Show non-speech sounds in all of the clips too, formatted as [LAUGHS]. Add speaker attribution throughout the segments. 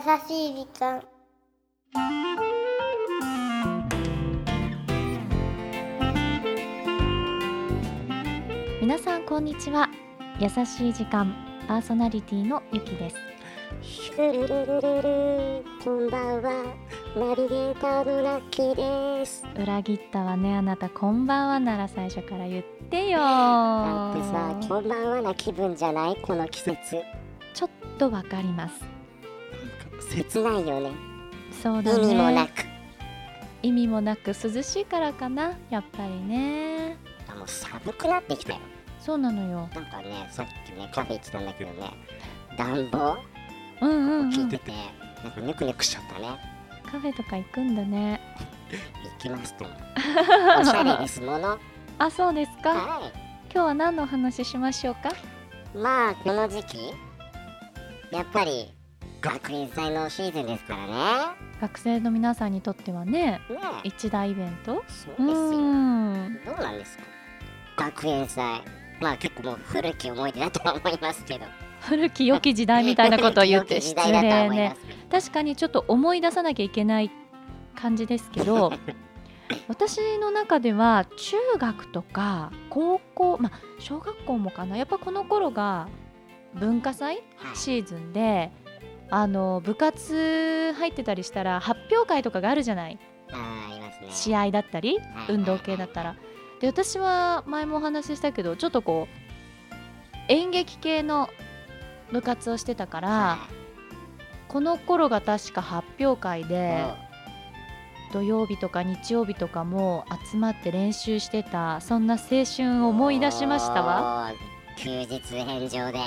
Speaker 1: しい時間。
Speaker 2: 皆さんこんにちは。優しい時間パーソナリティのゆきです。
Speaker 1: ルルルルルルこんばんはナビゲーターのラッキーです
Speaker 2: 裏切ったわねあなたこんばんはなら最初から言ってよ
Speaker 1: だってさこんばんはな気分じゃないこの季節
Speaker 2: ちょっとわかります
Speaker 1: 切ないよね。
Speaker 2: そうだね。
Speaker 1: 意味もなく。
Speaker 2: 意味もなく涼しいからかなやっぱりね。
Speaker 1: あもう寒くなってきたよ。
Speaker 2: そうなのよ。
Speaker 1: なんかねさっきねカフェ行ってたんだけどね。暖房？
Speaker 2: うんうん、うん、
Speaker 1: 聞いてて、なんかぬくぬくしちゃったね。
Speaker 2: カフェとか行くんだね。
Speaker 1: 行きますと。[LAUGHS] おしゃれですもの。
Speaker 2: あそうですか。
Speaker 1: は
Speaker 2: 今日は何のお話ししましょうか？
Speaker 1: いまあこの時期やっぱり学園祭のシーズンですからね。
Speaker 2: 学生の皆さんにとってはね
Speaker 1: ねえ。
Speaker 2: 一大イベント？
Speaker 1: そうですよ。
Speaker 2: ん。
Speaker 1: どうなんですか？学園祭。まあ結構もう古き思い出だとは思いますけど。
Speaker 2: 古き良き時代みたいなことを言って失礼ね。確かにちょっと思い出さなきゃいけない感じですけど [LAUGHS] 私の中では中学とか高校まあ小学校もかな。やっぱこの頃が文化祭
Speaker 1: はい。
Speaker 2: シーズンであの部活入ってたりしたら発表会とかがあるじゃない？
Speaker 1: ね。
Speaker 2: 試合だったり
Speaker 1: はい
Speaker 2: 運動系だったら。で私は前もお話ししたけどちょっとこう演劇系の部活をしてたから
Speaker 1: は
Speaker 2: この頃が確か発表会
Speaker 1: い
Speaker 2: で
Speaker 1: も
Speaker 2: 土曜日とか日曜日とかも集まって練習してたそんな青春を思い出しましたわ。
Speaker 1: わ休日返上で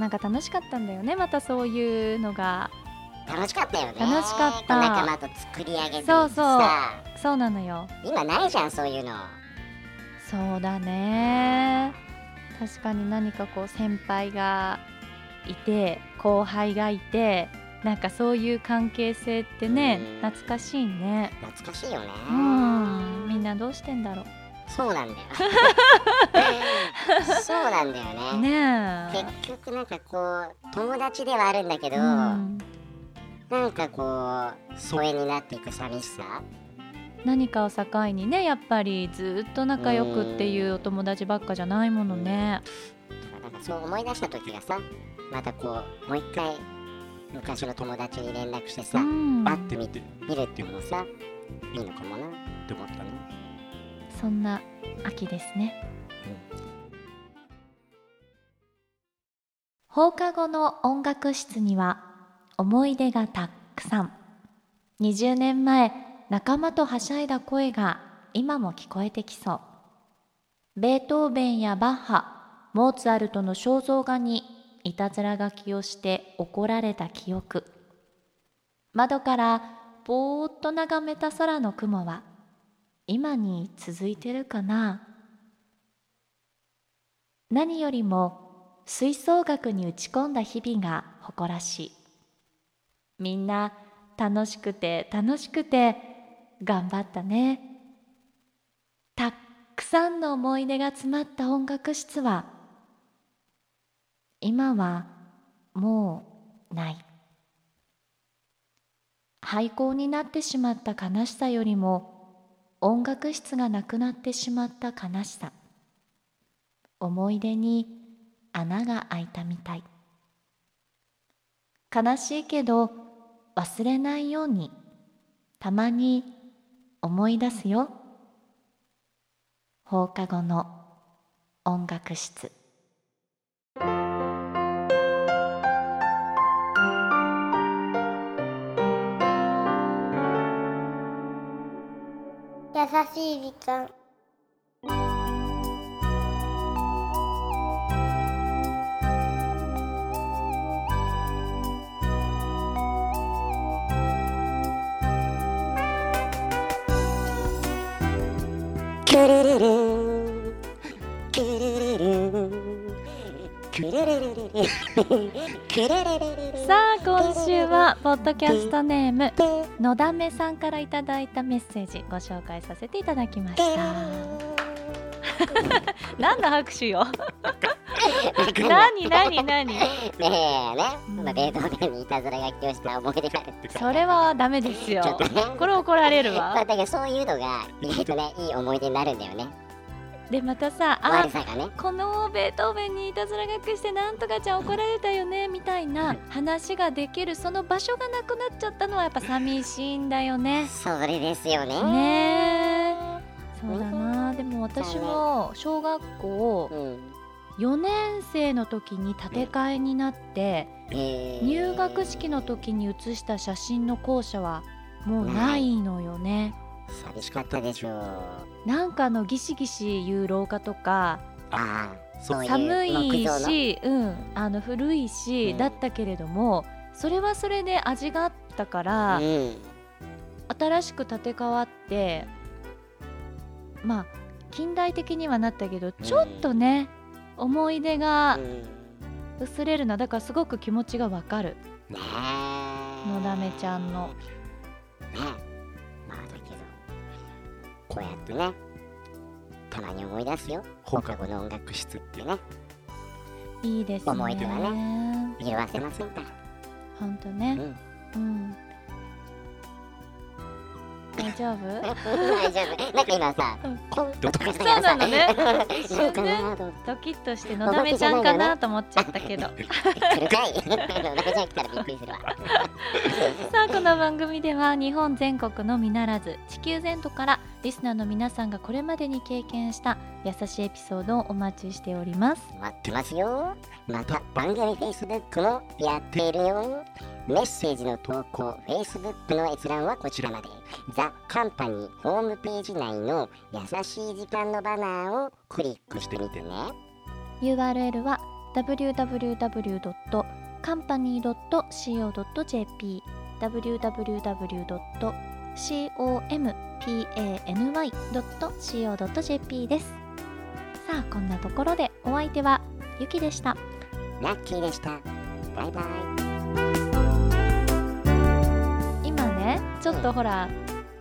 Speaker 2: なんか楽しかったんだよねまたそういうのが。
Speaker 1: 楽しかったよね。
Speaker 2: 楽しかった。
Speaker 1: 仲間と作り上げて
Speaker 2: そうそう。
Speaker 1: さ
Speaker 2: そうなのよ。
Speaker 1: 今ないじゃんそういうの。
Speaker 2: そうだね。確かに何かこう先輩がいて後輩がいてなんかそういう関係性ってね
Speaker 1: うん。
Speaker 2: 懐かしいね。
Speaker 1: 懐かしいよね。
Speaker 2: うん。みんなどうしてんだろ
Speaker 1: そうなんだよ。[LAUGHS] そうなんだよ
Speaker 2: う
Speaker 1: ね
Speaker 2: ね
Speaker 1: 結局なんかこう友達ではあるんだけ
Speaker 2: え
Speaker 1: ど、
Speaker 2: うん。
Speaker 1: なんかこう疎遠になっていく寂しさ？
Speaker 2: 何かを境にねやっぱりずっと仲良くっていうお友達ばっかじゃないものね。
Speaker 1: なんかそう思い出した時がさまたこうもう一回昔の友達に連絡してさ、
Speaker 2: うん。
Speaker 1: 会ってみて見るっていうのもさいいのかもなって思ったね
Speaker 2: そんな秋ですね。放課後の音楽室には思い出がたくさん。20年前仲間とはしゃいだ声が今も聞こえてきそう。ベートーベンやバッハモーツァルトの肖像画にいたずら書きをして怒られた記憶。窓からぼーっと眺めた空の雲は今に続いてるかな？何よりも吹奏楽に打ち込んだ日々が誇らしい。みんな楽しくて楽しくて頑張ったね。たっくさんの思い出が詰まった音楽室は今はもうない。廃校になってしまった悲しさよりも音楽室がなくなってしまった悲しさ。思い出に穴が開いたみたい。悲しいけど忘れないように。たまに思い出すよ。放課後の音楽室。
Speaker 1: しい時間。キュルルルキュルルルキュルル。ルルキュルルルル。
Speaker 2: さあ今週はポッドキャストネームのだめさんからいただいたメッセージご紹介させていただきました。[LAUGHS] 何の拍手よ。[LAUGHS] 何何何？
Speaker 1: ねえね、
Speaker 2: うん
Speaker 1: まあ、ベートーベンにいたずら書きをした思い出がある
Speaker 2: それはダメですよ。
Speaker 1: ね。
Speaker 2: これ怒られる
Speaker 1: まあ
Speaker 2: わ
Speaker 1: だけどそういうのが意外とねいい思い出になるんだよね
Speaker 2: でまたさあ
Speaker 1: ね。
Speaker 2: このベートーベンにいたずら書きしてなんとかちゃん怒られたよねみたいな話ができるその場所がなくなっちゃったのはやっぱ寂しいんだよね。
Speaker 1: それですよね。
Speaker 2: ね。えそうだな。でも私も小学校
Speaker 1: うん
Speaker 2: 4年生の時に建て替えになって
Speaker 1: えー。
Speaker 2: 入学式の時に写した写真の校舎はもうないのよね
Speaker 1: 寂しかったでしょう。
Speaker 2: なんかあのギシギシいう廊下とか
Speaker 1: ああそう
Speaker 2: 寒いし、うん、あの古いし、
Speaker 1: うん。
Speaker 2: だったけれどもそれはそれで味があったから、
Speaker 1: うん。
Speaker 2: 新しく建て替わってまあ近代的にはなったけどちょっとね、思い出が
Speaker 1: うん。
Speaker 2: 薄れるのだからすごく気持ちがわかる。のだめちゃんの。
Speaker 1: ねこうやってねたまに思い出すよ。放課後の音楽室ってね
Speaker 2: いいですね。
Speaker 1: 思い出は言わせませんから。
Speaker 2: ほんとね。
Speaker 1: うん。
Speaker 2: うん。大丈夫？[LAUGHS]
Speaker 1: 大丈夫。なんか今さ
Speaker 2: うん。
Speaker 1: コンとかした
Speaker 2: そうなのね。
Speaker 1: 一緒かなと思って [LAUGHS]
Speaker 2: ドキッとしてのだめちゃんかなと思っちゃったけど。[LAUGHS]
Speaker 1: 来るかい。ラメちゃん来たらびっくりするわ。
Speaker 2: さあこの番組では日本全国のみならず地球全土からリスナーの皆さんがこれまでに経験した優しいエピソードをお待ちしております。
Speaker 1: 待ってますよ。また番組 Facebook もやっているよ。メッセージの投稿 Facebook の閲覧はこちらまで。ザ・カンパニーホームページ内の優しい時間のバナーをクリックしてみてね。
Speaker 2: URL は www.company.co.jp www.company.co.jp です。さあこんなところでお相手はゆきでした。
Speaker 1: ラッキーでした。バイバイ。
Speaker 2: 今ねちょっとほら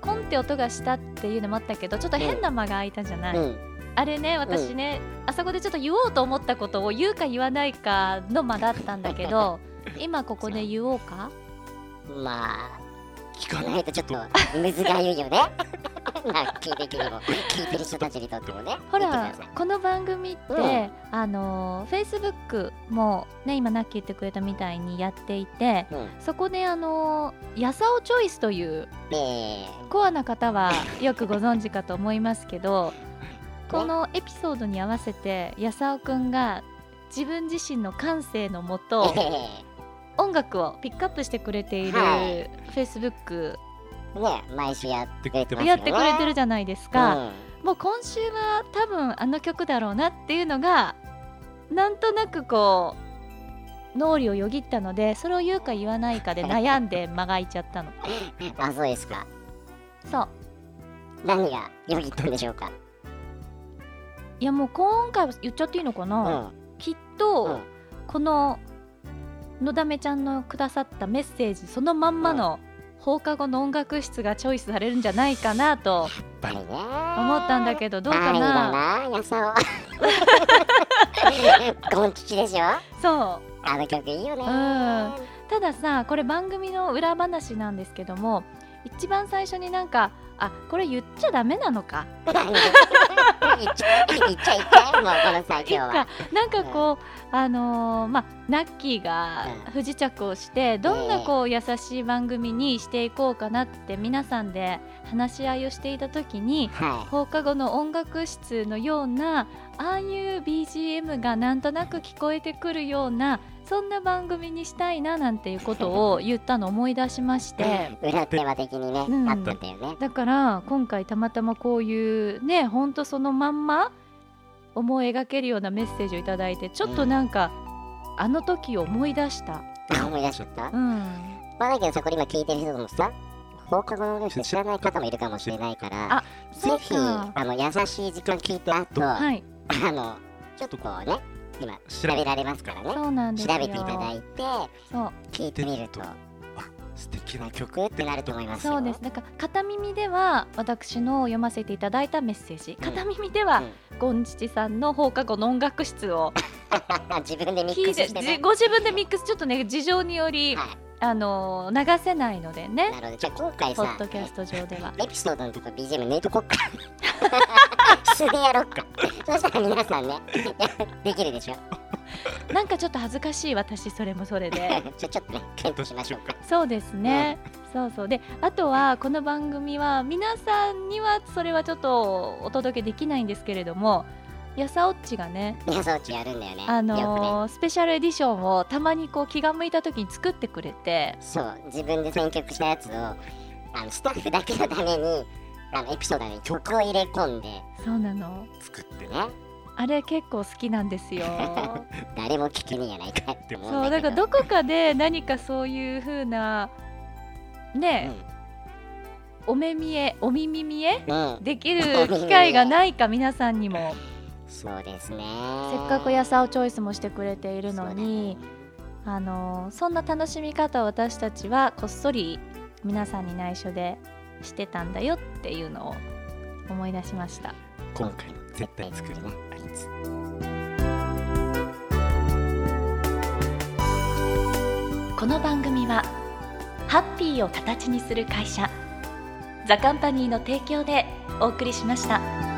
Speaker 2: コンって音がしたっていうのもあったけどちょっと変な間が空いたじゃない、
Speaker 1: うん。
Speaker 2: あれね私ね、あそこでちょっと言おうと思ったことを言うか言わないかの間だったんだけど [LAUGHS] 今ここで言おうか？
Speaker 1: まあ聞かない。とちょっとむずがゆいよね。ラッキー的にも。[LAUGHS] 聞いてる人たちにとってもね。
Speaker 2: ほらこの番組って、
Speaker 1: うん。
Speaker 2: あのフェイスブックもね今ナッキー言ってくれたみたいにやっていて
Speaker 1: うん。
Speaker 2: そこであのやさおチョイスという
Speaker 1: え
Speaker 2: コアな方は [LAUGHS] よくご存知かと思いますけどこのエピソードに合わせてやさおくんが自分自身の感性のも
Speaker 1: ー
Speaker 2: と
Speaker 1: え
Speaker 2: 音楽をピックアップしてくれている
Speaker 1: はい。
Speaker 2: フェイスブック
Speaker 1: ーね毎週やってくれてますよね。
Speaker 2: やってくれてるじゃないですか、
Speaker 1: うん。
Speaker 2: もう今週は多分あの曲だろうなっていうのがなんとなくこう脳裏をよぎったのでそれを言うか言わないかで悩んで間が空いちゃったの。[LAUGHS]
Speaker 1: あそうですか。
Speaker 2: そう。
Speaker 1: 何がよぎったんでしょうか？
Speaker 2: いやもう今回は言っちゃっていいのか
Speaker 1: う
Speaker 2: な、
Speaker 1: ん。
Speaker 2: きっと、
Speaker 1: うん。
Speaker 2: こののだめちゃんのくださったメッセージそのまんまの放課後の音楽室がチョイスされるんじゃないかなと思ったんだけどどうかな？
Speaker 1: なゴン吉でしょ
Speaker 2: そう。
Speaker 1: あの曲いいよね。
Speaker 2: うん。たださこれ番組の裏話なんですけども一番最初になんかあこれ言っちゃダメなのか？[LAUGHS]
Speaker 1: 何言っちゃい言っちゃい言っちゃいもうこのさ今日は
Speaker 2: かなんかこう、あのーまあナッキーが不時着をしてどんなこう優しい番組にしていこうかなって皆さんで話し合いをしていた時に
Speaker 1: は
Speaker 2: 放課後の音楽室のようなああいう BGM がなんとなく聞こえてくるようなそんな番組にしたいななんていうことを言ったのを思い出しまして。
Speaker 1: い裏テーマ的にね、
Speaker 2: うん。
Speaker 1: あったんだよね。
Speaker 2: だから今回たまたまこういうねほんとそのまんま思い描けるようなメッセージをいただいてちょっとなんか、あの時を思い出した。
Speaker 1: あ思い出しちゃった。
Speaker 2: うん。
Speaker 1: まあだけどさこれ今聞いてる人もさ放課後のニュース知らない方もいるかもしれないから
Speaker 2: あ
Speaker 1: ぜひあの優しい時間聞いた後、
Speaker 2: はい。
Speaker 1: あのちょっとこうね今調べられますからね。
Speaker 2: そうなんですよ。
Speaker 1: 調べていただいて
Speaker 2: そう。
Speaker 1: 聞いてみると。素敵な曲ってなると思いますよ。
Speaker 2: そうです。だから片耳では私の読ませていただいたメッセージ。片耳では、ゴンチチさんの放課後の音楽室を [LAUGHS]
Speaker 1: 自分でミッ
Speaker 2: 聞いて
Speaker 1: クスして、
Speaker 2: ご自分でミックスちょっとね事情により、
Speaker 1: は
Speaker 2: あの流せないので
Speaker 1: い、
Speaker 2: ね。
Speaker 1: なるほど。じゃあ今回さ
Speaker 2: ポッドキャスト上では。
Speaker 1: エピソードのとこ BGM 抜いとこっ [LAUGHS] か素でやろっか。そしたら皆さんねできるでしょ。
Speaker 2: なんかちょっと恥ずかしい私それもそれで。[LAUGHS]
Speaker 1: ちょっとね検討しましょうか。
Speaker 2: そうですね、そうそう。であとはこの番組は皆さんにはそれはちょっとお届けできないんですけれどもやさおっちがね
Speaker 1: 皆さんうちやるんだよね。
Speaker 2: あのースペシャルエディションをたまにこう気が向いた時に作ってくれて。
Speaker 1: そう。自分で選曲したやつをあのスタッフだけのためにあのエピソードに曲を入れ込んで
Speaker 2: そうなの。
Speaker 1: 作ってね。
Speaker 2: あれ結構好きなんですよ。[LAUGHS]
Speaker 1: 誰も聞けねえやないかって思うん
Speaker 2: そうだからどこかで何かそういう風なね、お目見えお耳見え
Speaker 1: うん、うん、
Speaker 2: できる [LAUGHS] 機会がないか皆さんにも。
Speaker 1: そうですね。
Speaker 2: せっかくやさおチョイスもしてくれているのにあのそんな楽しみ方を私たちはこっそり皆さんに内緒でしてたんだよっていうのを思い出しました
Speaker 1: 今回も絶対作るなあいつ
Speaker 2: この番組はハッピーを形にする会社ザカンパニーの提供でお送りしました。